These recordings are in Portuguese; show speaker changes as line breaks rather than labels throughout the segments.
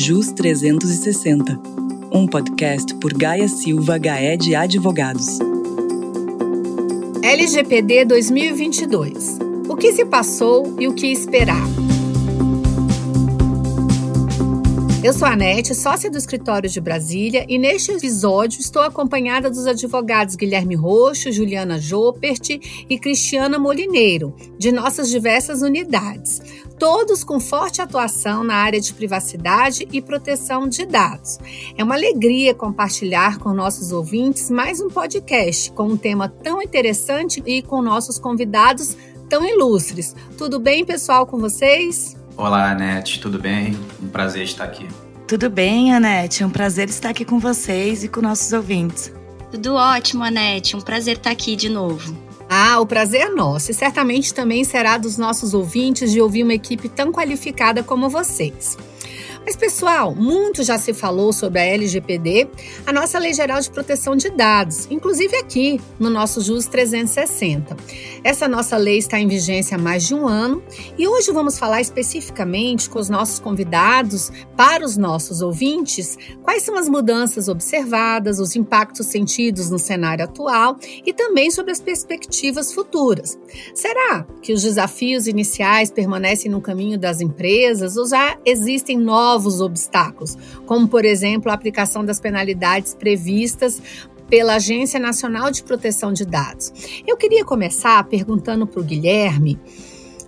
JUS 360, um podcast por Gaia Silva Gaed Advogados.
LGPD 2022. O que se passou e o que esperar? Eu sou a Anete, sócia do escritório de Brasília, e neste episódio estou acompanhada dos advogados Guilherme Roxo, Juliana Jopert e Cristiana Molineiro, de nossas diversas unidades, todos com forte atuação na área de privacidade e proteção de dados. É uma alegria compartilhar com nossos ouvintes mais um podcast com um tema tão interessante e com nossos convidados tão ilustres. Tudo bem, pessoal, com vocês?
Olá, Anete, tudo bem? Um prazer estar aqui.
Tudo bem, Anete? É um prazer estar aqui com vocês e com nossos ouvintes.
Tudo ótimo, Anete. Um prazer estar aqui de novo.
Ah, o prazer é nosso e certamente também será dos nossos ouvintes de ouvir uma equipe tão qualificada como vocês. Mas, pessoal, muito já se falou sobre a LGPD, a nossa Lei Geral de Proteção de Dados, inclusive aqui no nosso JUS 360. Essa nossa lei está em vigência há mais de um ano e hoje vamos falar especificamente com os nossos convidados, para os nossos ouvintes, quais são as mudanças observadas, os impactos sentidos no cenário atual e também sobre as perspectivas futuras. Será que os desafios iniciais permanecem no caminho das empresas ou já existem novos? Novos obstáculos, como, por exemplo, a aplicação das penalidades previstas pela Agência Nacional de Proteção de Dados. Eu queria começar perguntando para o Guilherme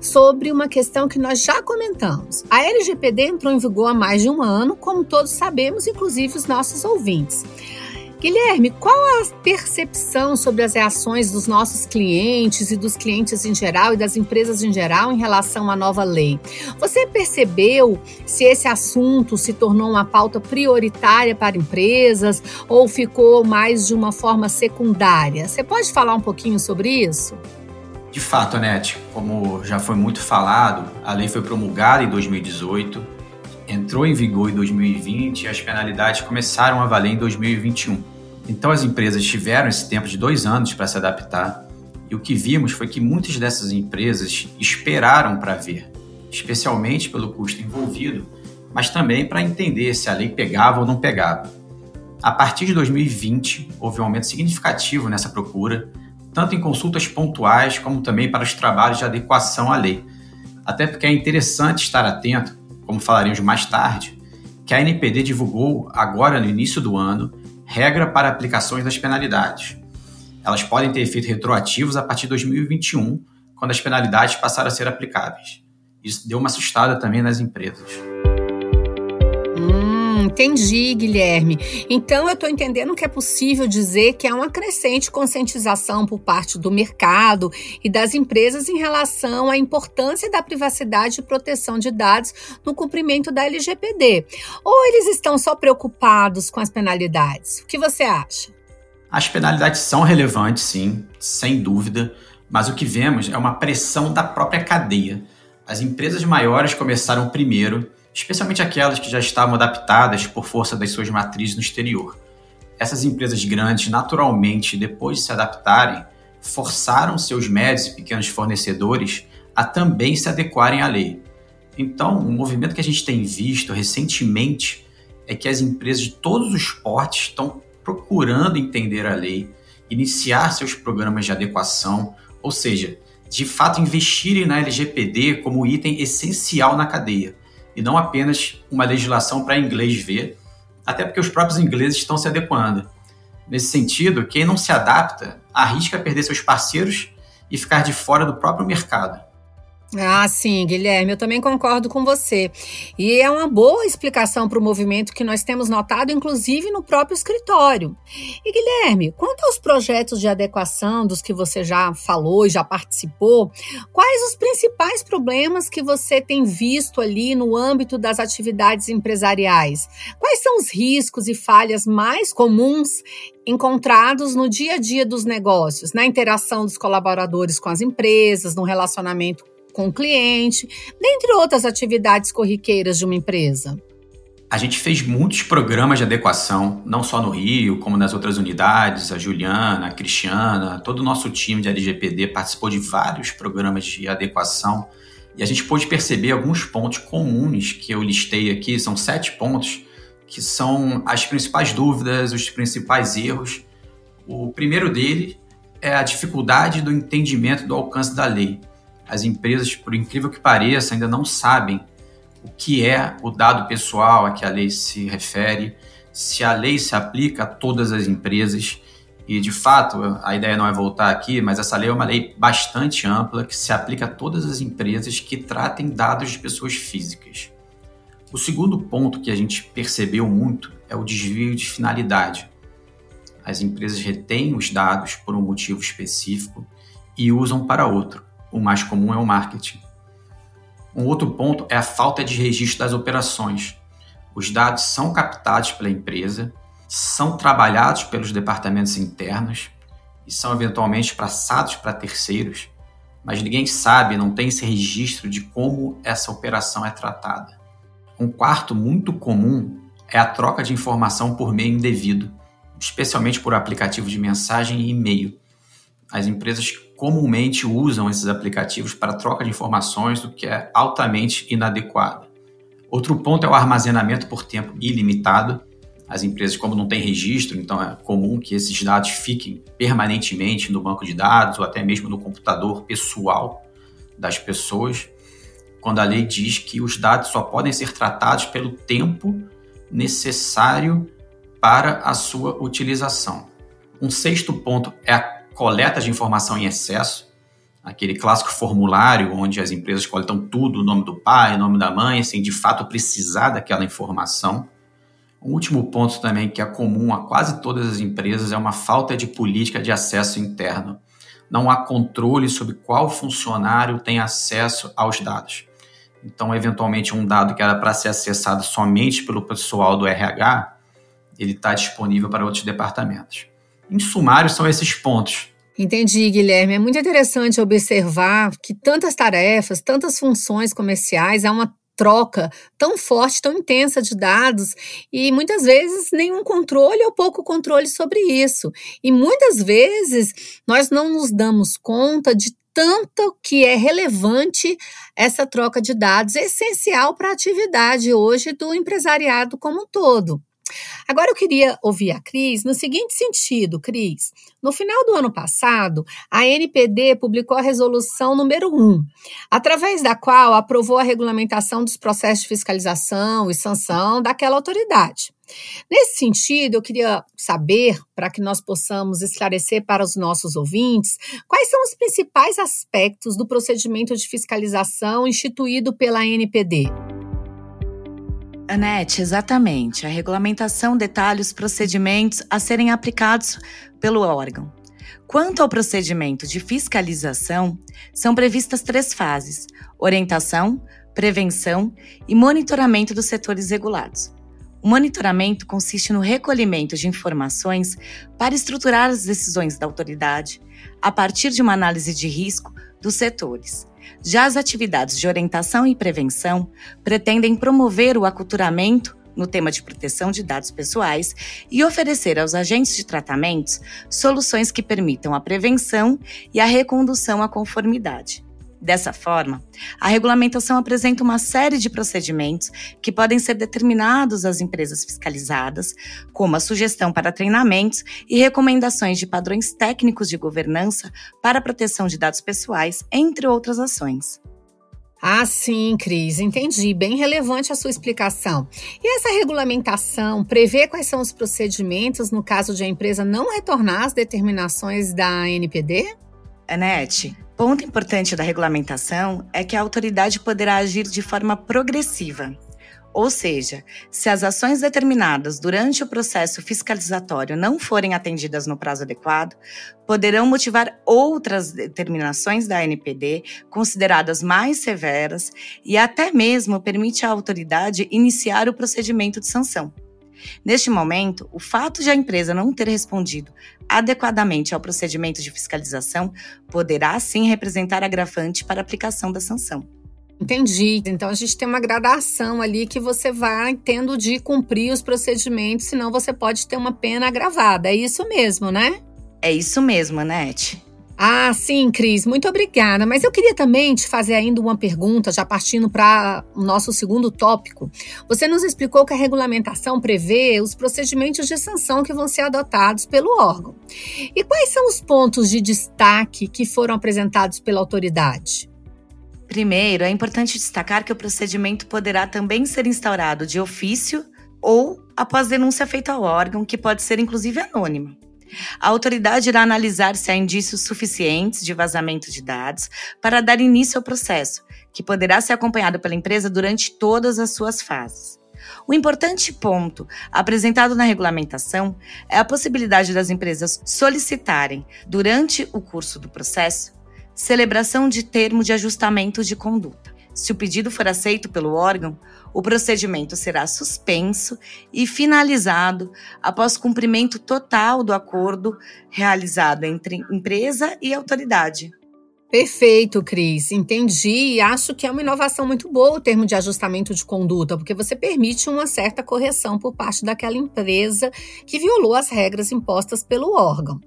sobre uma questão que nós já comentamos. A LGPD entrou em vigor há mais de um ano, como todos sabemos, inclusive os nossos ouvintes. Guilherme, qual a percepção sobre as reações dos nossos clientes e dos clientes em geral e das empresas em geral em relação à nova lei? Você percebeu se esse assunto se tornou uma pauta prioritária para empresas ou ficou mais de uma forma secundária? Você pode falar um pouquinho sobre isso?
De fato, Anete, como já foi muito falado, a lei foi promulgada em 2018, entrou em vigor em 2020 e as penalidades começaram a valer em 2021. Então as empresas tiveram esse tempo de dois anos para se adaptar e o que vimos foi que muitas dessas empresas esperaram para ver, especialmente pelo custo envolvido, mas também para entender se a lei pegava ou não pegava. A partir de 2020, houve um aumento significativo nessa procura, tanto em consultas pontuais como também para os trabalhos de adequação à lei. Até porque é interessante estar atento, como falaremos mais tarde, que a NPD divulgou agora no início do ano regra para aplicações das penalidades. Elas podem ter efeitos retroativos a partir de 2021, quando as penalidades passaram a ser aplicáveis. Isso deu uma assustada também nas empresas.
Entendi, Guilherme. Então eu estou entendendo que é possível dizer que há uma crescente conscientização por parte do mercado e das empresas em relação à importância da privacidade e proteção de dados no cumprimento da LGPD. Ou eles estão só preocupados com as penalidades? O que você acha?
As penalidades são relevantes, sim, sem dúvida, mas o que vemos é uma pressão da própria cadeia. As empresas maiores começaram primeiro especialmente aquelas que já estavam adaptadas por força das suas matrizes no exterior. Essas empresas grandes, naturalmente, depois de se adaptarem, forçaram seus médios e pequenos fornecedores a também se adequarem à lei. Então, o movimento que a gente tem visto recentemente é que as empresas de todos os portes estão procurando entender a lei, iniciar seus programas de adequação, ou seja, de fato investirem na LGPD como item essencial na cadeia e não apenas uma legislação para inglês ver, até porque os próprios ingleses estão se adequando. Nesse sentido, quem não se adapta arrisca perder seus parceiros e ficar de fora do próprio mercado.
Ah, sim, Guilherme, eu também concordo com você. E é uma boa explicação para o movimento que nós temos notado, inclusive no próprio escritório. E, Guilherme, quanto aos projetos de adequação dos que você já falou e já participou, quais os principais problemas que você tem visto ali no âmbito das atividades empresariais? Quais são os riscos e falhas mais comuns encontrados no dia a dia dos negócios, na interação dos colaboradores com as empresas, no relacionamento com o cliente, dentre outras atividades corriqueiras de uma empresa.
A gente fez muitos programas de adequação, não só no Rio, como nas outras unidades. A Juliana, a Cristiana, todo o nosso time de LGPD participou de vários programas de adequação, E a gente pôde perceber alguns pontos comuns que eu listei aqui, são sete pontos, que são as principais dúvidas, os principais erros. O primeiro dele é a dificuldade do entendimento do alcance da lei. As empresas, por incrível que pareça, ainda não sabem o que é o dado pessoal a que a lei se refere, se a lei se aplica a todas as empresas. E, de fato, a ideia não é voltar aqui, mas essa lei é uma lei bastante ampla que se aplica a todas as empresas que tratem dados de pessoas físicas. O segundo ponto que a gente percebeu muito é o desvio de finalidade. As empresas retêm os dados por um motivo específico e usam para outro. O mais comum é o marketing. Um outro ponto é a falta de registro das operações. Os dados são captados pela empresa, são trabalhados pelos departamentos internos e são eventualmente passados para terceiros, mas ninguém sabe, não tem esse registro de como essa operação é tratada. Um quarto muito comum é a troca de informação por meio indevido especialmente por aplicativo de mensagem e e-mail. As empresas comumente usam esses aplicativos para troca de informações, o que é altamente inadequado. Outro ponto é o armazenamento por tempo ilimitado. As empresas, como não têm registro, então é comum que esses dados fiquem permanentemente no banco de dados ou até mesmo no computador pessoal das pessoas, quando a lei diz que os dados só podem ser tratados pelo tempo necessário para a sua utilização. Um sexto ponto é a coleta de informação em excesso, aquele clássico formulário onde as empresas coletam tudo, o nome do pai, o nome da mãe, sem de fato precisar daquela informação. Um último ponto também que é comum a quase todas as empresas é uma falta de política de acesso interno. Não há controle sobre qual funcionário tem acesso aos dados. Então, eventualmente, um dado que era para ser acessado somente pelo pessoal do RH ele está disponível para outros departamentos. Em sumário, são esses pontos.
Entendi, Guilherme. É muito interessante observar que tantas tarefas, tantas funções comerciais, há uma troca tão forte, tão intensa de dados e muitas vezes nenhum controle ou pouco controle sobre isso. E muitas vezes nós não nos damos conta de tanto que é relevante essa troca de dados, essencial para a atividade hoje do empresariado como um todo. Agora eu queria ouvir a Cris no seguinte sentido, Cris. No final do ano passado, a NPD publicou a resolução número 1, através da qual aprovou a regulamentação dos processos de fiscalização e sanção daquela autoridade. Nesse sentido, eu queria saber, para que nós possamos esclarecer para os nossos ouvintes, quais são os principais aspectos do procedimento de fiscalização instituído pela NPD.
Anete, exatamente. A regulamentação detalha os procedimentos a serem aplicados pelo órgão. Quanto ao procedimento de fiscalização, são previstas três fases: orientação, prevenção e monitoramento dos setores regulados. O monitoramento consiste no recolhimento de informações para estruturar as decisões da autoridade a partir de uma análise de risco dos setores já as atividades de orientação e prevenção pretendem promover o aculturamento no tema de proteção de dados pessoais e oferecer aos agentes de tratamentos soluções que permitam a prevenção e a recondução à conformidade. Dessa forma, a regulamentação apresenta uma série de procedimentos que podem ser determinados às empresas fiscalizadas, como a sugestão para treinamentos e recomendações de padrões técnicos de governança para a proteção de dados pessoais, entre outras ações.
Ah, sim, Cris, entendi. Bem relevante a sua explicação. E essa regulamentação prevê quais são os procedimentos no caso de a empresa não retornar às determinações da NPD?
Anete, Ponto importante da regulamentação é que a autoridade poderá agir de forma progressiva. Ou seja, se as ações determinadas durante o processo fiscalizatório não forem atendidas no prazo adequado, poderão motivar outras determinações da NPD consideradas mais severas e até mesmo permite à autoridade iniciar o procedimento de sanção. Neste momento, o fato de a empresa não ter respondido adequadamente ao procedimento de fiscalização poderá sim representar agravante para a aplicação da sanção.
Entendi. Então a gente tem uma gradação ali que você vai tendo de cumprir os procedimentos, senão você pode ter uma pena agravada. É isso mesmo, né?
É isso mesmo, Anete.
Ah, sim, Cris, muito obrigada. Mas eu queria também te fazer ainda uma pergunta, já partindo para o nosso segundo tópico. Você nos explicou que a regulamentação prevê os procedimentos de sanção que vão ser adotados pelo órgão. E quais são os pontos de destaque que foram apresentados pela autoridade?
Primeiro, é importante destacar que o procedimento poderá também ser instaurado de ofício ou após denúncia feita ao órgão, que pode ser inclusive anônima. A autoridade irá analisar se há indícios suficientes de vazamento de dados para dar início ao processo, que poderá ser acompanhado pela empresa durante todas as suas fases. O importante ponto apresentado na regulamentação é a possibilidade das empresas solicitarem, durante o curso do processo, celebração de termo de ajustamento de conduta. Se o pedido for aceito pelo órgão, o procedimento será suspenso e finalizado após cumprimento total do acordo realizado entre empresa e autoridade.
Perfeito, Cris. Entendi e acho que é uma inovação muito boa o termo de ajustamento de conduta, porque você permite uma certa correção por parte daquela empresa que violou as regras impostas pelo órgão.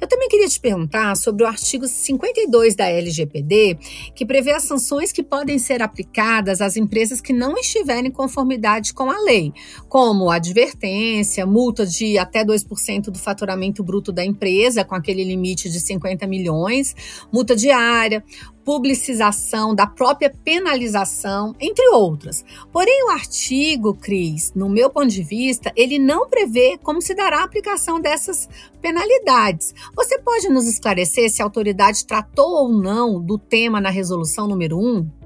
Eu também queria te perguntar sobre o artigo 52 da LGPD, que prevê as sanções que podem ser aplicadas às empresas que não estiverem em conformidade com a lei, como advertência, multa de até 2% do faturamento bruto da empresa, com aquele limite de 50 milhões, multa diária publicização, da própria penalização, entre outras. Porém, o artigo, Cris, no meu ponto de vista, ele não prevê como se dará a aplicação dessas penalidades. Você pode nos esclarecer se a autoridade tratou ou não do tema na resolução número 1?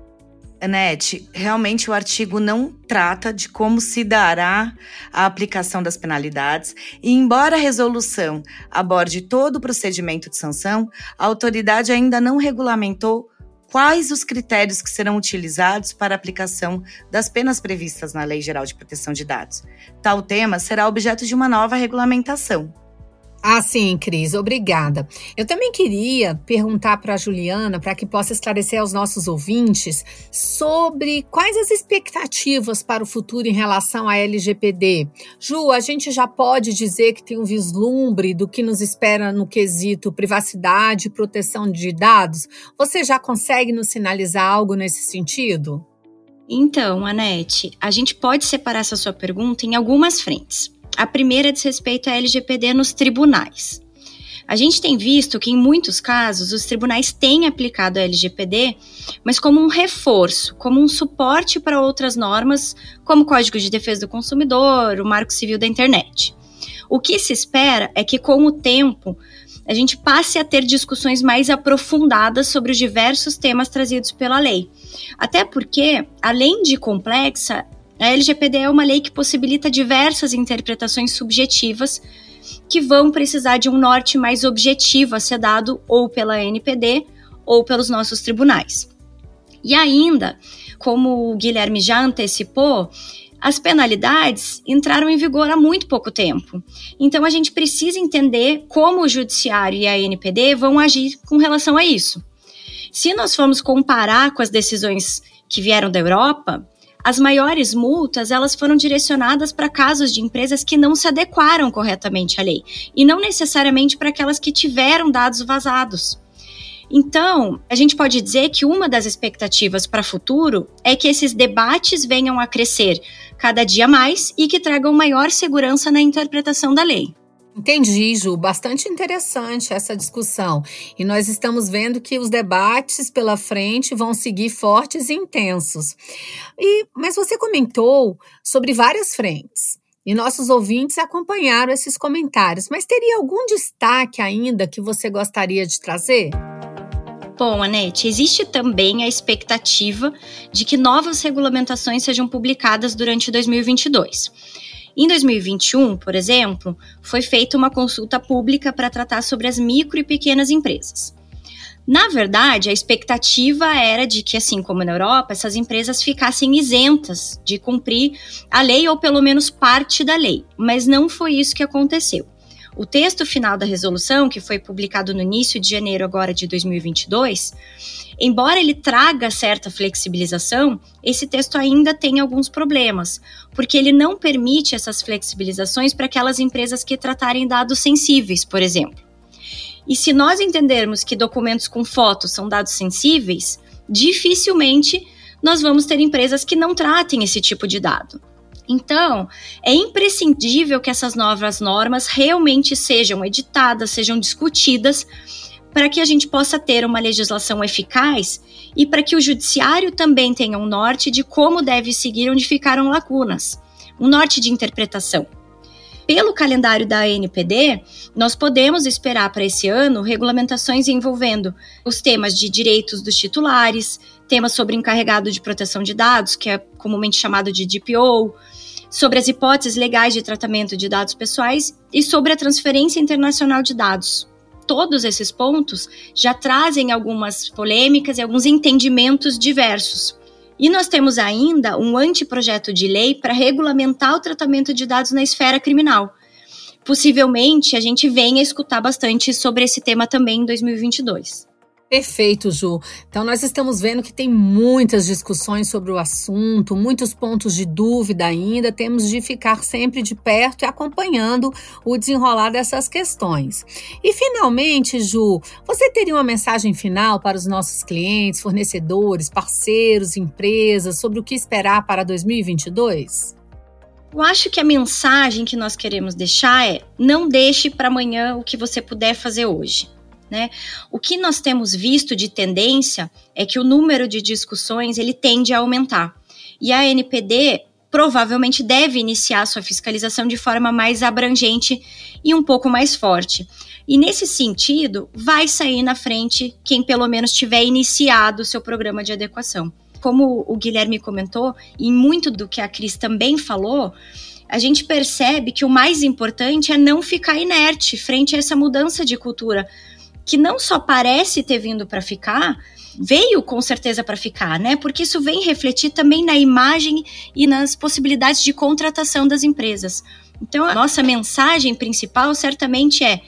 Anete, realmente o artigo não trata de como se dará a aplicação das penalidades, e embora a resolução aborde todo o procedimento de sanção, a autoridade ainda não regulamentou quais os critérios que serão utilizados para a aplicação das penas previstas na Lei Geral de Proteção de Dados. Tal tema será objeto de uma nova regulamentação.
Ah, sim, Cris, obrigada. Eu também queria perguntar para a Juliana, para que possa esclarecer aos nossos ouvintes, sobre quais as expectativas para o futuro em relação à LGPD. Ju, a gente já pode dizer que tem um vislumbre do que nos espera no quesito privacidade e proteção de dados? Você já consegue nos sinalizar algo nesse sentido?
Então, Anete, a gente pode separar essa sua pergunta em algumas frentes. A primeira diz respeito à LGPD nos tribunais. A gente tem visto que, em muitos casos, os tribunais têm aplicado a LGPD, mas como um reforço, como um suporte para outras normas, como o Código de Defesa do Consumidor, o Marco Civil da Internet. O que se espera é que, com o tempo, a gente passe a ter discussões mais aprofundadas sobre os diversos temas trazidos pela lei. Até porque, além de complexa, a LGPD é uma lei que possibilita diversas interpretações subjetivas que vão precisar de um norte mais objetivo a ser dado ou pela NPD ou pelos nossos tribunais. E ainda, como o Guilherme já antecipou, as penalidades entraram em vigor há muito pouco tempo. Então a gente precisa entender como o judiciário e a NPD vão agir com relação a isso. Se nós formos comparar com as decisões que vieram da Europa, as maiores multas, elas foram direcionadas para casos de empresas que não se adequaram corretamente à lei e não necessariamente para aquelas que tiveram dados vazados. Então, a gente pode dizer que uma das expectativas para o futuro é que esses debates venham a crescer cada dia mais e que tragam maior segurança na interpretação da lei.
Entendi, Ju. Bastante interessante essa discussão. E nós estamos vendo que os debates pela frente vão seguir fortes e intensos. E, mas você comentou sobre várias frentes. E nossos ouvintes acompanharam esses comentários. Mas teria algum destaque ainda que você gostaria de trazer?
Bom, Anete, existe também a expectativa de que novas regulamentações sejam publicadas durante 2022. Em 2021, por exemplo, foi feita uma consulta pública para tratar sobre as micro e pequenas empresas. Na verdade, a expectativa era de que, assim como na Europa, essas empresas ficassem isentas de cumprir a lei ou pelo menos parte da lei, mas não foi isso que aconteceu. O texto final da resolução, que foi publicado no início de janeiro agora de 2022, embora ele traga certa flexibilização, esse texto ainda tem alguns problemas, porque ele não permite essas flexibilizações para aquelas empresas que tratarem dados sensíveis, por exemplo. E se nós entendermos que documentos com fotos são dados sensíveis, dificilmente nós vamos ter empresas que não tratem esse tipo de dado. Então, é imprescindível que essas novas normas realmente sejam editadas, sejam discutidas, para que a gente possa ter uma legislação eficaz e para que o judiciário também tenha um norte de como deve seguir onde ficaram lacunas, um norte de interpretação. Pelo calendário da ANPD, nós podemos esperar para esse ano regulamentações envolvendo os temas de direitos dos titulares, temas sobre encarregado de proteção de dados, que é comumente chamado de DPO, sobre as hipóteses legais de tratamento de dados pessoais e sobre a transferência internacional de dados. Todos esses pontos já trazem algumas polêmicas e alguns entendimentos diversos. E nós temos ainda um anteprojeto de lei para regulamentar o tratamento de dados na esfera criminal. Possivelmente a gente venha escutar bastante sobre esse tema também em 2022.
Perfeito, Ju. Então, nós estamos vendo que tem muitas discussões sobre o assunto, muitos pontos de dúvida ainda. Temos de ficar sempre de perto e acompanhando o desenrolar dessas questões. E, finalmente, Ju, você teria uma mensagem final para os nossos clientes, fornecedores, parceiros, empresas sobre o que esperar para 2022?
Eu acho que a mensagem que nós queremos deixar é: não deixe para amanhã o que você puder fazer hoje. Né? O que nós temos visto de tendência é que o número de discussões ele tende a aumentar. E a NPD provavelmente deve iniciar sua fiscalização de forma mais abrangente e um pouco mais forte. E nesse sentido, vai sair na frente quem pelo menos tiver iniciado seu programa de adequação. Como o Guilherme comentou, e muito do que a Cris também falou, a gente percebe que o mais importante é não ficar inerte frente a essa mudança de cultura, que não só parece ter vindo para ficar, veio com certeza para ficar, né? Porque isso vem refletir também na imagem e nas possibilidades de contratação das empresas. Então, a nossa mensagem principal certamente é: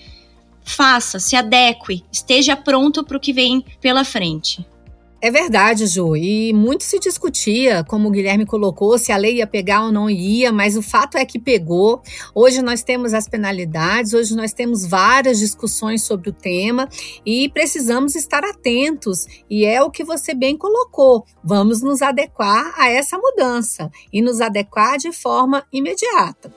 faça, se adeque, esteja pronto para o que vem pela frente.
É verdade, Ju. E muito se discutia, como o Guilherme colocou, se a lei ia pegar ou não ia, mas o fato é que pegou. Hoje nós temos as penalidades, hoje nós temos várias discussões sobre o tema e precisamos estar atentos. E é o que você bem colocou. Vamos nos adequar a essa mudança e nos adequar de forma imediata.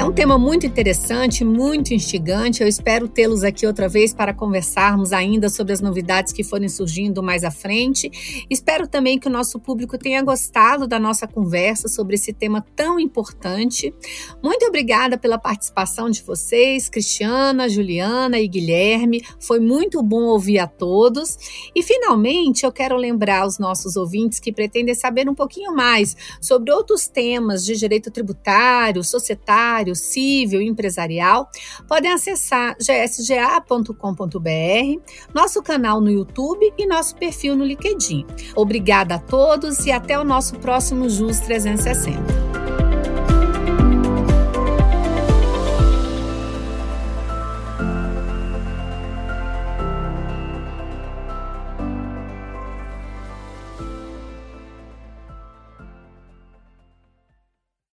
É um tema muito interessante, muito instigante. Eu espero tê-los aqui outra vez para conversarmos ainda sobre as novidades que forem surgindo mais à frente. Espero também que o nosso público tenha gostado da nossa conversa sobre esse tema tão importante. Muito obrigada pela participação de vocês, Cristiana, Juliana e Guilherme. Foi muito bom ouvir a todos. E finalmente, eu quero lembrar aos nossos ouvintes que pretendem saber um pouquinho mais sobre outros temas de direito tributário, societário, civil e empresarial, podem acessar gsga.com.br, nosso canal no YouTube e nosso perfil no LinkedIn. Obrigada a todos e até o nosso próximo JUS 360.